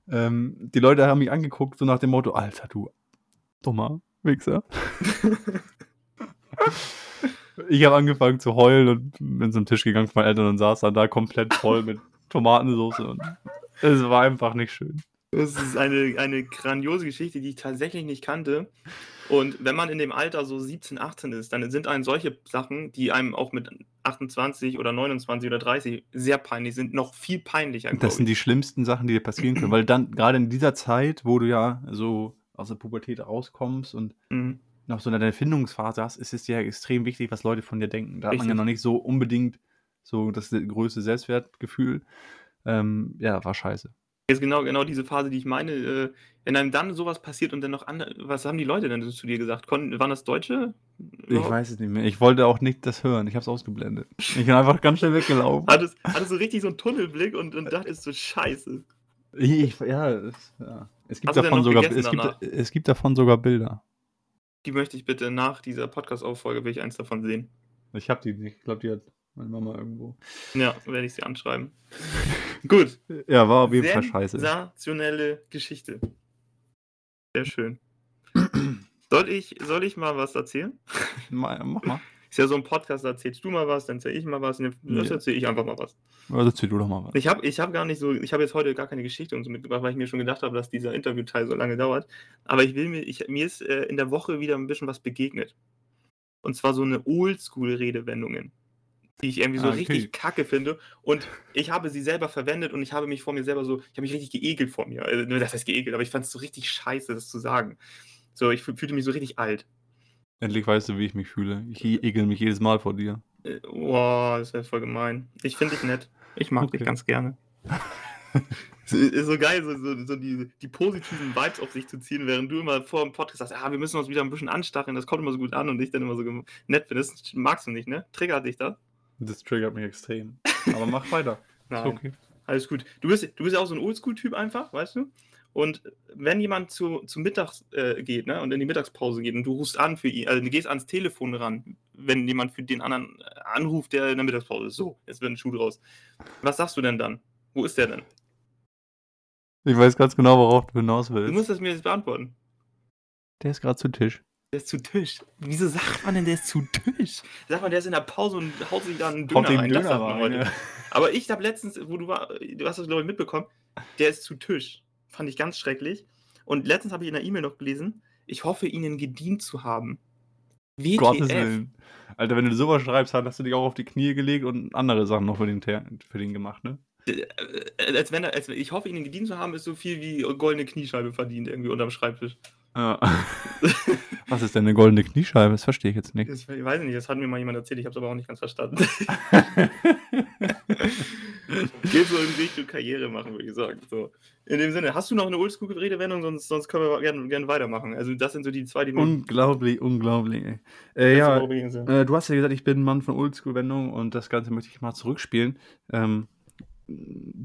Speaker 1: Ähm, die Leute haben mich angeguckt, so nach dem Motto: Alter, du dummer Wichser. ich habe angefangen zu heulen und bin zum Tisch gegangen von meinen Eltern und saß dann da komplett voll mit Tomatensauce und es war einfach nicht schön.
Speaker 2: Das ist eine, eine grandiose Geschichte, die ich tatsächlich nicht kannte. Und wenn man in dem Alter so 17, 18 ist, dann sind einem solche Sachen, die einem auch mit 28 oder 29 oder 30 sehr peinlich sind, noch viel peinlicher.
Speaker 1: Das sind die schlimmsten Sachen, die dir passieren können, weil dann gerade in dieser Zeit, wo du ja so aus der Pubertät rauskommst und
Speaker 2: Mhm.
Speaker 1: Noch so eine Findungsphase hast, ist es dir ja extrem wichtig, was Leute von dir denken. Da hat man ja
Speaker 2: Richtig.
Speaker 1: noch nicht so unbedingt so das größte Selbstwertgefühl. Ähm, ja, war scheiße.
Speaker 2: Ist genau, genau diese Phase, die ich meine. Äh, wenn einem dann sowas passiert und dann noch andere, was haben die Leute denn zu dir gesagt? Kon waren das Deutsche?
Speaker 1: Ich weiß es nicht mehr. Ich wollte auch nicht das hören. Ich habe es ausgeblendet. Ich bin einfach ganz schnell weggelaufen.
Speaker 2: Hattest, hattest du richtig so einen Tunnelblick und, und dachtest so, scheiße.
Speaker 1: Ich, ja, es, ja. Es gibt davon sogar, es gibt, es gibt davon sogar Bilder.
Speaker 2: Die möchte ich bitte nach dieser Podcast-Auffolge, will ich eins davon sehen.
Speaker 1: Ich habe die nicht. Ich glaube, die hat meine Mama irgendwo.
Speaker 2: Ja, werde ich sie anschreiben. Gut.
Speaker 1: Ja, war auf jeden Fall scheiße.
Speaker 2: Sensationelle Geschichte. Sehr schön. Soll ich, soll ich mal was erzählen?
Speaker 1: Ma- Mach mal.
Speaker 2: Ist ja so ein Podcast, da erzählst du mal was, dann erzähl ich mal was, und dann
Speaker 1: Ja.
Speaker 2: erzähl ich einfach mal was.
Speaker 1: Also erzähl du doch mal was.
Speaker 2: Ich habe ich hab gar nicht so, ich habe jetzt heute gar keine Geschichte und so mitgebracht, weil ich mir schon gedacht habe, dass dieser Interviewteil so lange dauert. Aber ich will mir, ich, mir ist äh, in der Woche wieder ein bisschen was begegnet. Und zwar so eine Oldschool-Redewendungen, die ich irgendwie so
Speaker 1: Ah, okay.
Speaker 2: richtig kacke finde. Und ich habe sie selber verwendet und ich habe mich vor mir selber so, ich habe mich richtig geekelt vor mir. Also, das heißt geekelt, aber ich fand es so richtig scheiße, das zu sagen. So, ich fühl- fühlte mich so richtig alt.
Speaker 1: Endlich weißt du, wie ich mich fühle. Ich ekel mich jedes Mal vor dir.
Speaker 2: Äh, Boah, das wäre voll gemein. Ich finde dich nett. Ich mag
Speaker 1: Okay.
Speaker 2: dich ganz gerne. Es ist so geil, so, so, so die, die positiven Vibes auf sich zu ziehen, während du immer vor dem Podcast sagst, ah, wir müssen uns wieder ein bisschen anstacheln, das kommt immer so gut an und ich dann immer so nett bin. Das magst du nicht, ne? Triggert dich das?
Speaker 1: Das triggert mich extrem. Aber mach weiter. Ist
Speaker 2: Nein.
Speaker 1: okay.
Speaker 2: Alles gut. Du bist, du bist ja auch so ein Oldschool-Typ einfach, weißt du? Und wenn jemand zu, zu Mittags äh, geht, ne, und in die Mittagspause geht und du rufst an für ihn, also du gehst ans Telefon ran, wenn jemand für den anderen äh, anruft, der in der Mittagspause ist. So, jetzt wird ein Schuh draus. Was sagst du denn dann? Wo ist der denn?
Speaker 1: Ich weiß ganz genau, worauf du hinaus
Speaker 2: Du
Speaker 1: willst.
Speaker 2: musst das mir jetzt beantworten.
Speaker 1: Der ist gerade zu Tisch.
Speaker 2: Der ist zu Tisch. Wieso sagt man denn, der ist zu Tisch? Sagt man, der ist in der Pause und haut sich da einen Döner rein. Das
Speaker 1: Döner
Speaker 2: sagt man
Speaker 1: rein,
Speaker 2: heute.
Speaker 1: ja.
Speaker 2: Aber ich habe letztens, wo du war, du hast das glaube ich mitbekommen, der ist zu Tisch. Fand ich ganz schrecklich. Und letztens habe ich in der E-Mail noch gelesen, ich hoffe, Ihnen gedient zu haben.
Speaker 1: Gottes
Speaker 2: WTF.
Speaker 1: Willen. Alter, wenn du sowas schreibst, hast du dich auch auf die Knie gelegt und andere Sachen noch für den, für den gemacht, ne?
Speaker 2: Äh, Als wenn als, ich hoffe, Ihnen gedient zu haben, ist so viel wie goldene Kniescheibe verdient irgendwie unterm Schreibtisch.
Speaker 1: Ja. Was ist denn eine goldene Kniescheibe? Das verstehe ich jetzt nicht.
Speaker 2: Das, ich weiß nicht, das hat mir mal jemand erzählt, ich habe es aber auch nicht ganz verstanden. Geht so in Richtung Karriere machen, würde ich sagen. So. In dem Sinne, hast du noch eine Oldschool-Redewendung, sonst, sonst können wir gerne gern weitermachen. Also das sind so die zwei, die mir
Speaker 1: unglaublich, unglaublich. Ey. Äh, ja. Äh, du hast ja gesagt, ich bin ein Mann von Oldschool-Wendungen und das Ganze möchte ich mal zurückspielen. Ähm,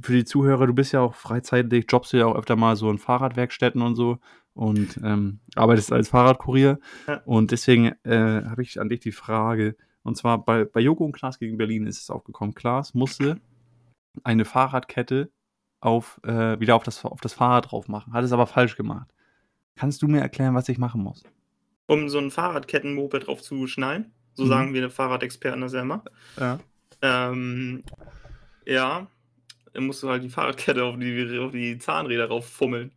Speaker 1: für die Zuhörer, du bist ja auch freizeitig, jobbst du ja auch öfter mal so in Fahrradwerkstätten und so und ähm, arbeitest als Fahrradkurier.
Speaker 2: Ja.
Speaker 1: Und deswegen äh, habe ich an dich die Frage, und zwar bei, bei Joko und Klaas gegen Berlin ist es aufgekommen. Klaas musste eine Fahrradkette auf, äh, wieder auf das, auf das Fahrrad drauf machen, hat es aber falsch gemacht. Kannst du mir erklären, was ich machen muss?
Speaker 2: Um so ein Fahrradkettenmoped drauf zu schnallen. So
Speaker 1: Mhm.
Speaker 2: sagen wir Fahrradexperten das ja immer.
Speaker 1: Ja.
Speaker 2: Ähm, ja, dann musst du halt die Fahrradkette auf die, auf die Zahnräder rauffummeln.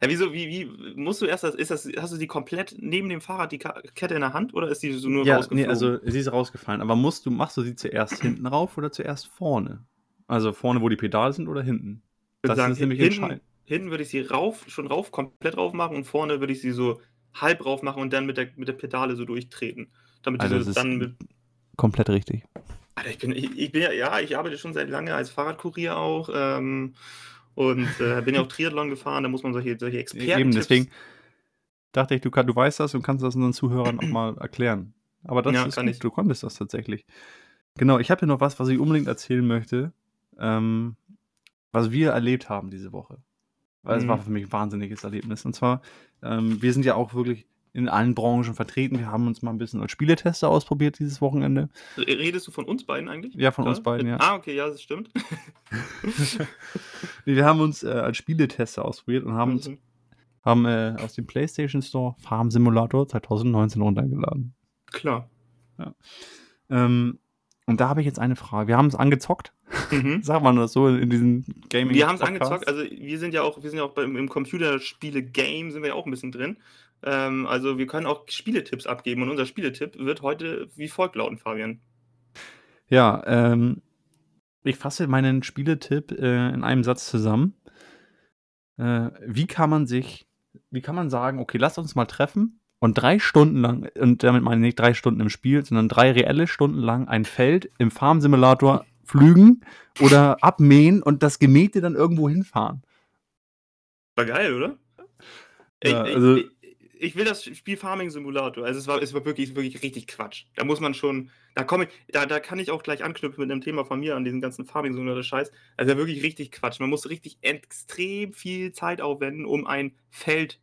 Speaker 2: Ja, wieso, wie, wie, musst du erst das, ist das, hast du die komplett neben dem Fahrrad die Kette in der Hand oder ist die so nur
Speaker 1: Ja,
Speaker 2: rausgeflogen?
Speaker 1: nee, also sie ist rausgefallen. Aber musst du, machst du sie zuerst hinten rauf oder zuerst vorne? Also vorne, wo die Pedale sind oder hinten? Das ist nämlich
Speaker 2: hinten,
Speaker 1: entscheidend.
Speaker 2: hinten würde ich sie rauf, schon rauf, komplett rauf machen und vorne würde ich sie so halb rauf machen und dann mit der, mit der Pedale so durchtreten. Damit
Speaker 1: Also
Speaker 2: die
Speaker 1: das ist
Speaker 2: dann mit,
Speaker 1: komplett richtig.
Speaker 2: Alter, ich bin, ich, ich bin ja, ja, ich arbeite schon seit lange als Fahrradkurier auch ähm, und äh, bin ja auch Triathlon gefahren, da muss man solche, solche Experten.
Speaker 1: Eben, deswegen dachte ich, du, kann, du weißt das und kannst das unseren Zuhörern auch mal erklären. Aber das
Speaker 2: Ja,
Speaker 1: ist
Speaker 2: kann
Speaker 1: gut,
Speaker 2: ich.
Speaker 1: du konntest das tatsächlich. Genau, ich habe hier noch was, was ich unbedingt erzählen möchte, ähm, was wir erlebt haben diese Woche. Weil es
Speaker 2: Mhm.
Speaker 1: war für mich ein wahnsinniges Erlebnis. Und zwar, ähm, wir sind ja auch wirklich in allen Branchen vertreten. Wir haben uns mal ein bisschen als Spieletester ausprobiert dieses Wochenende.
Speaker 2: Redest du von uns beiden eigentlich?
Speaker 1: Ja, von uns beiden, ja.
Speaker 2: Ah, okay, ja, das stimmt.
Speaker 1: Nee, wir haben uns äh, als Spieletester ausprobiert und haben, uns,
Speaker 2: Mhm.
Speaker 1: haben äh, aus dem PlayStation Store Farm Simulator 2019 runtergeladen.
Speaker 2: Klar.
Speaker 1: Ähm, und da habe ich jetzt eine Frage. Wir haben es angezockt.
Speaker 2: Mhm.
Speaker 1: Sagt man das so in, diesen Gaming
Speaker 2: Wir haben es angezockt, also wir sind ja auch, wir sind ja auch beim, im Computerspiele-Game sind wir ja auch ein bisschen drin. Ähm, also wir können auch Spieletipps abgeben und unser Spieletipp wird heute wie folgt lauten, Fabian.
Speaker 1: Ja, ähm, ich fasse meinen Spieletipp äh, in einem Satz zusammen. Äh, wie kann man sich, wie kann man sagen, okay, lass uns mal treffen und drei Stunden lang, und damit meine ich nicht drei Stunden im Spiel, sondern drei reelle Stunden lang ein Feld im Farm Simulator pflügen oder abmähen und das Gemähte dann irgendwo hinfahren.
Speaker 2: War geil, oder?
Speaker 1: Ja,
Speaker 2: ich,
Speaker 1: also-
Speaker 2: ich, ich will das Spiel Farming Simulator. Also es war, es war wirklich, wirklich richtig Quatsch. Da muss man schon, da komme ich, da, da kann ich auch gleich anknüpfen mit einem Thema von mir an diesen ganzen Farming Simulator Scheiß. Also wirklich richtig Quatsch. Man muss richtig extrem viel Zeit aufwenden, um ein Feld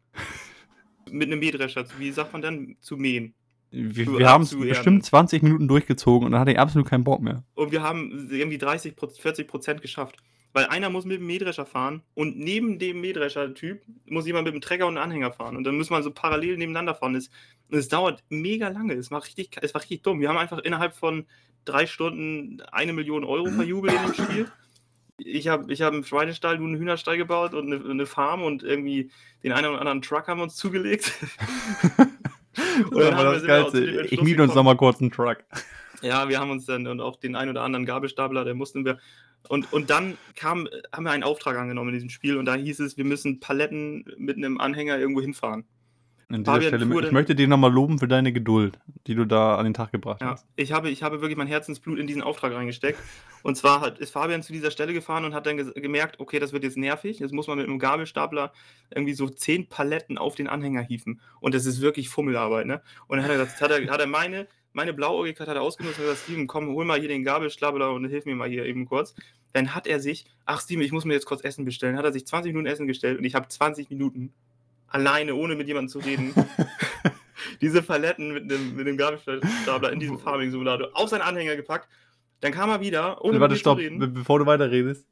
Speaker 2: mit einem Mähdrescher, wie sagt man dann, zu mähen.
Speaker 1: Wir, wir haben es bestimmt 20 Minuten durchgezogen und dann hatte ich absolut keinen Bock mehr.
Speaker 2: Und wir haben irgendwie 30, 40 Prozent geschafft. weil einer muss mit dem Mähdrescher fahren und neben dem Mähdrescher-Typ muss jemand mit dem Trecker und einem Anhänger fahren. Und dann muss man so parallel nebeneinander fahren. Das, das dauert mega lange. Es war, richtig, es war richtig dumm. Wir haben einfach innerhalb von drei Stunden eine Million Euro verjubelt in dem Spiel. Ich habe ich hab einen Schweinestall, du einen Hühnerstall gebaut und eine, eine Farm und irgendwie den einen oder anderen Truck haben wir uns zugelegt.
Speaker 1: Dann war das Geilste. Ich miete uns nochmal kurz einen Truck.
Speaker 2: Ja, wir haben uns dann und auch den einen oder anderen Gabelstapler, der mussten wir. Und, und dann kam, haben wir einen Auftrag angenommen in diesem Spiel und da hieß es, wir müssen Paletten mit einem Anhänger irgendwo hinfahren.
Speaker 1: An dieser
Speaker 2: Fabian
Speaker 1: Stelle, ich möchte dir nochmal loben für deine Geduld, die du da an den Tag gebracht
Speaker 2: Ja,
Speaker 1: hast.
Speaker 2: ich habe, ich habe wirklich mein Herzensblut in diesen Auftrag reingesteckt. Und zwar hat, ist Fabian zu dieser Stelle gefahren und hat dann gemerkt, okay, das wird jetzt nervig. Jetzt muss man mit einem Gabelstapler irgendwie so zehn Paletten auf den Anhänger hieven. Und das ist wirklich Fummelarbeit, ne? Und dann hat er, gesagt, hat er, hat er meine, meine Blauäugigkeit hat er ausgenutzt und hat gesagt, Steven, komm, hol mal hier den Gabelstapler und hilf mir mal hier eben kurz. Dann hat er sich, ach Steven, ich muss mir jetzt kurz Essen bestellen, hat er sich 20 Minuten Essen gestellt und ich habe 20 Minuten alleine, ohne mit jemandem zu reden, diese Paletten mit dem, mit dem Gabelstapler in diesem Farming-Simulator auf seinen Anhänger gepackt. Dann kam er wieder, ohne
Speaker 1: Warte,
Speaker 2: mit
Speaker 1: stopp,
Speaker 2: zu reden.
Speaker 1: be bevor du weiterredest.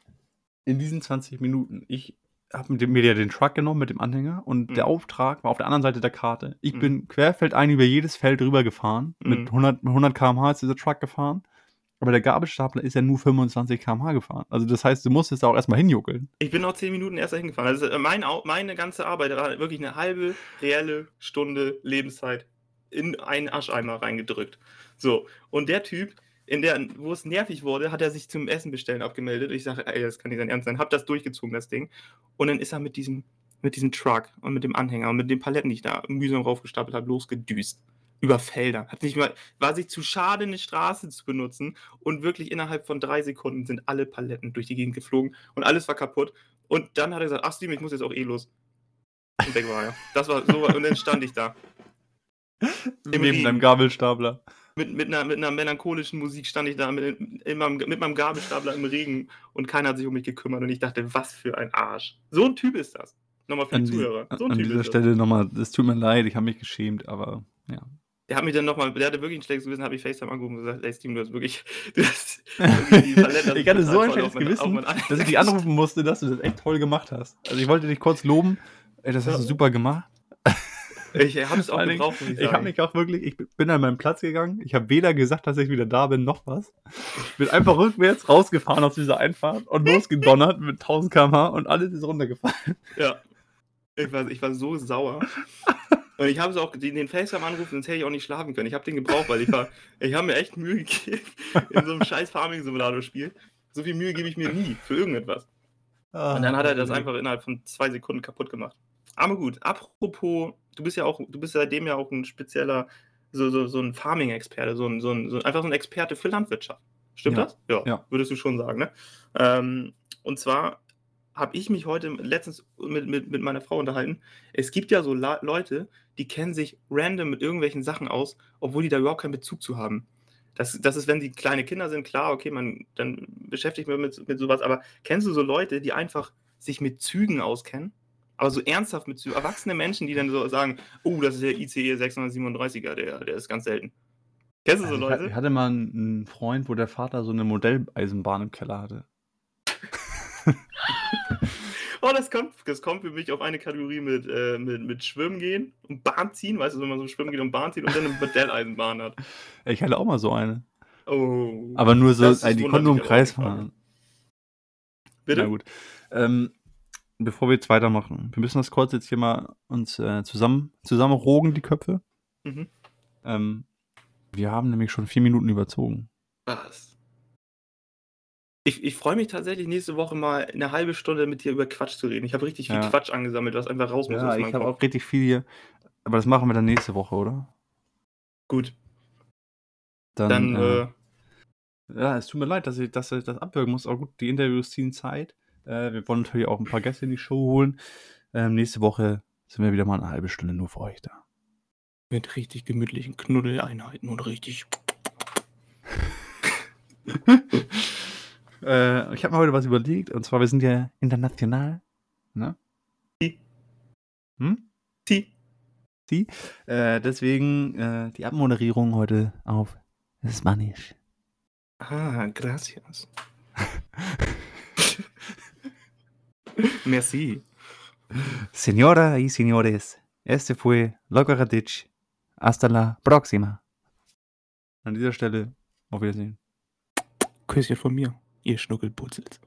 Speaker 1: In diesen 20 Minuten, ich habe mir ja den Truck genommen mit dem Anhänger und
Speaker 2: Mhm.
Speaker 1: der Auftrag war auf der anderen Seite der Karte. Ich
Speaker 2: Mhm.
Speaker 1: bin querfeldein über jedes Feld rüber gefahren.
Speaker 2: Mhm.
Speaker 1: Mit 100, mit 100 km/h ist dieser Truck gefahren. Aber der Gabelstapler ist ja nur 25 km/h gefahren. Also das heißt, du musstest da auch erstmal hinjuckeln.
Speaker 2: Ich bin noch 10 Minuten erst dahin gefahren. Also äh, mein, meine ganze Arbeit war wirklich eine halbe reelle Stunde Lebenszeit in einen Ascheimer reingedrückt. So, und der Typ, in der, wo es nervig wurde, hat er sich zum Essen bestellen abgemeldet. Ich sage, ey, das kann nicht sein Ernst sein. Hab das durchgezogen, das Ding. Und dann ist er mit diesem, mit diesem Truck und mit dem Anhänger und mit den Paletten, die ich da mühsam raufgestapelt habe, losgedüst. Über Felder. Hat nicht mal, war sich zu schade, eine Straße zu benutzen. Und wirklich innerhalb von drei Sekunden sind alle Paletten durch die Gegend geflogen und alles war kaputt. Und dann hat er gesagt, ach Steven, ich muss jetzt auch eh los. Und weg war er. Das war so, und dann stand ich da.
Speaker 1: Neben
Speaker 2: Regen.
Speaker 1: deinem Gabelstapler.
Speaker 2: Mit, mit, einer, mit einer melancholischen Musik stand ich da mit, in meinem, mit meinem Gabelstapler im Regen und keiner hat sich um mich gekümmert. Und ich dachte, was für ein Arsch. So ein Typ ist das. Nochmal für
Speaker 1: An,
Speaker 2: die
Speaker 1: die,
Speaker 2: Zuhörer. So ein
Speaker 1: an
Speaker 2: Typ
Speaker 1: dieser Stelle nochmal, es tut mir leid, ich habe mich geschämt, aber ja.
Speaker 2: Der hat mich dann nochmal, der hatte wirklich ein schlechtes Gewissen, habe ich FaceTime angerufen und gesagt, ey Steven, du hast wirklich, du hast wirklich
Speaker 1: ich hatte so ein schlechtes Gewissen, dass ich dich anrufen musste, dass du das echt toll gemacht hast. Also ich wollte dich kurz loben. Ey, das hast
Speaker 2: Ja.
Speaker 1: du super gemacht.
Speaker 2: Ich habe es auch gebraucht, muss ich
Speaker 1: Ich habe mich auch wirklich, ich bin an meinen Platz gegangen. Ich habe weder gesagt, dass ich wieder da bin, noch was. Ich bin einfach rückwärts rausgefahren aus dieser Einfahrt und losgedonnert mit 1000 km/h und alles ist runtergefallen.
Speaker 2: Ja. Ich war, ich war so sauer. Und ich habe es auch, den, den FaceTime anrufen, sonst hätte ich auch nicht schlafen können. Ich habe den gebraucht, weil ich war, ich habe mir echt Mühe gegeben in so einem scheiß Farming-Simulator-Spiel. So viel Mühe gebe ich mir nie für irgendetwas. Und dann hat er das einfach innerhalb von zwei Sekunden kaputt gemacht. Aber gut, apropos, du bist ja auch, du bist seitdem ja auch ein spezieller, so, so, so ein Farming-Experte, so ein, so ein, so einfach so ein Experte für Landwirtschaft. Stimmt
Speaker 1: Ja,
Speaker 2: das? Ja,
Speaker 1: ja.
Speaker 2: würdest du schon sagen, ne? Ähm, und zwar habe ich mich heute letztens mit, mit, mit meiner Frau unterhalten. Es gibt ja so La Leute, die kennen sich random mit irgendwelchen Sachen aus, obwohl die da überhaupt keinen Bezug zu haben. Das, das ist, wenn die kleine Kinder sind, klar, okay, man dann beschäftigt man mit, mit sowas, aber kennst du so Leute, die einfach sich mit Zügen auskennen? Aber so ernsthaft mit Zügen, erwachsene Menschen, die dann so sagen, oh, das ist der ICE 637er, der, der ist ganz selten. Kennst du so
Speaker 1: Also
Speaker 2: Leute?
Speaker 1: ich hatte mal einen Freund, wo der Vater so eine Modelleisenbahn im Keller hatte.
Speaker 2: Oh, das kommt, das kommt für mich auf eine Kategorie mit, äh, mit, mit Schwimmen gehen und Bahn ziehen, weißt du, wenn man so schwimmen geht und Bahn zieht und dann eine Modelleisenbahn hat.
Speaker 1: Ich hatte auch mal so eine.
Speaker 2: Oh.
Speaker 1: Aber nur so, äh, die konnten nur im Kreis fahren.
Speaker 2: Bitte?
Speaker 1: Na gut. Ähm, bevor wir jetzt weitermachen, wir müssen das kurz jetzt hier mal uns äh, zusammen, zusammenrogen, die Köpfe.
Speaker 2: Mhm.
Speaker 1: Ähm, wir haben nämlich schon vier Minuten überzogen.
Speaker 2: Was? Ich, ich freue mich tatsächlich nächste Woche mal eine halbe Stunde mit dir über Quatsch zu reden. Ich habe richtig viel
Speaker 1: Ja.
Speaker 2: Quatsch angesammelt, was einfach raus muss
Speaker 1: Ja,
Speaker 2: aus
Speaker 1: ich
Speaker 2: meinem
Speaker 1: habe
Speaker 2: Kopf.
Speaker 1: auch richtig viel hier. Aber das machen wir dann nächste Woche, oder?
Speaker 2: Gut,
Speaker 1: Dann,
Speaker 2: dann,
Speaker 1: äh,
Speaker 2: äh,
Speaker 1: ja, es tut mir leid, dass ich, dass ich das abwürgen muss. Aber gut, die Interviews ziehen Zeit. Äh, wir wollen natürlich auch ein paar Gäste in die Show holen. Ähm, nächste Woche sind wir wieder mal eine halbe Stunde nur für euch da.
Speaker 2: mit richtig gemütlichen Knuddeleinheiten und richtig.
Speaker 1: äh, ich habe mir heute was überlegt. Und zwar, wir sind ja international. Ne?
Speaker 2: Sie.
Speaker 1: Hm?
Speaker 2: Sie.
Speaker 1: Sie. Äh, deswegen äh, die Abmoderierung heute auf Spanisch.
Speaker 2: Ah, gracias. Merci.
Speaker 1: Señora y señores, este fue Loco Radic. Hasta la próxima. An dieser Stelle auf Wiedersehen.
Speaker 2: Küsschen von mir, ihr Schnuckelputzels.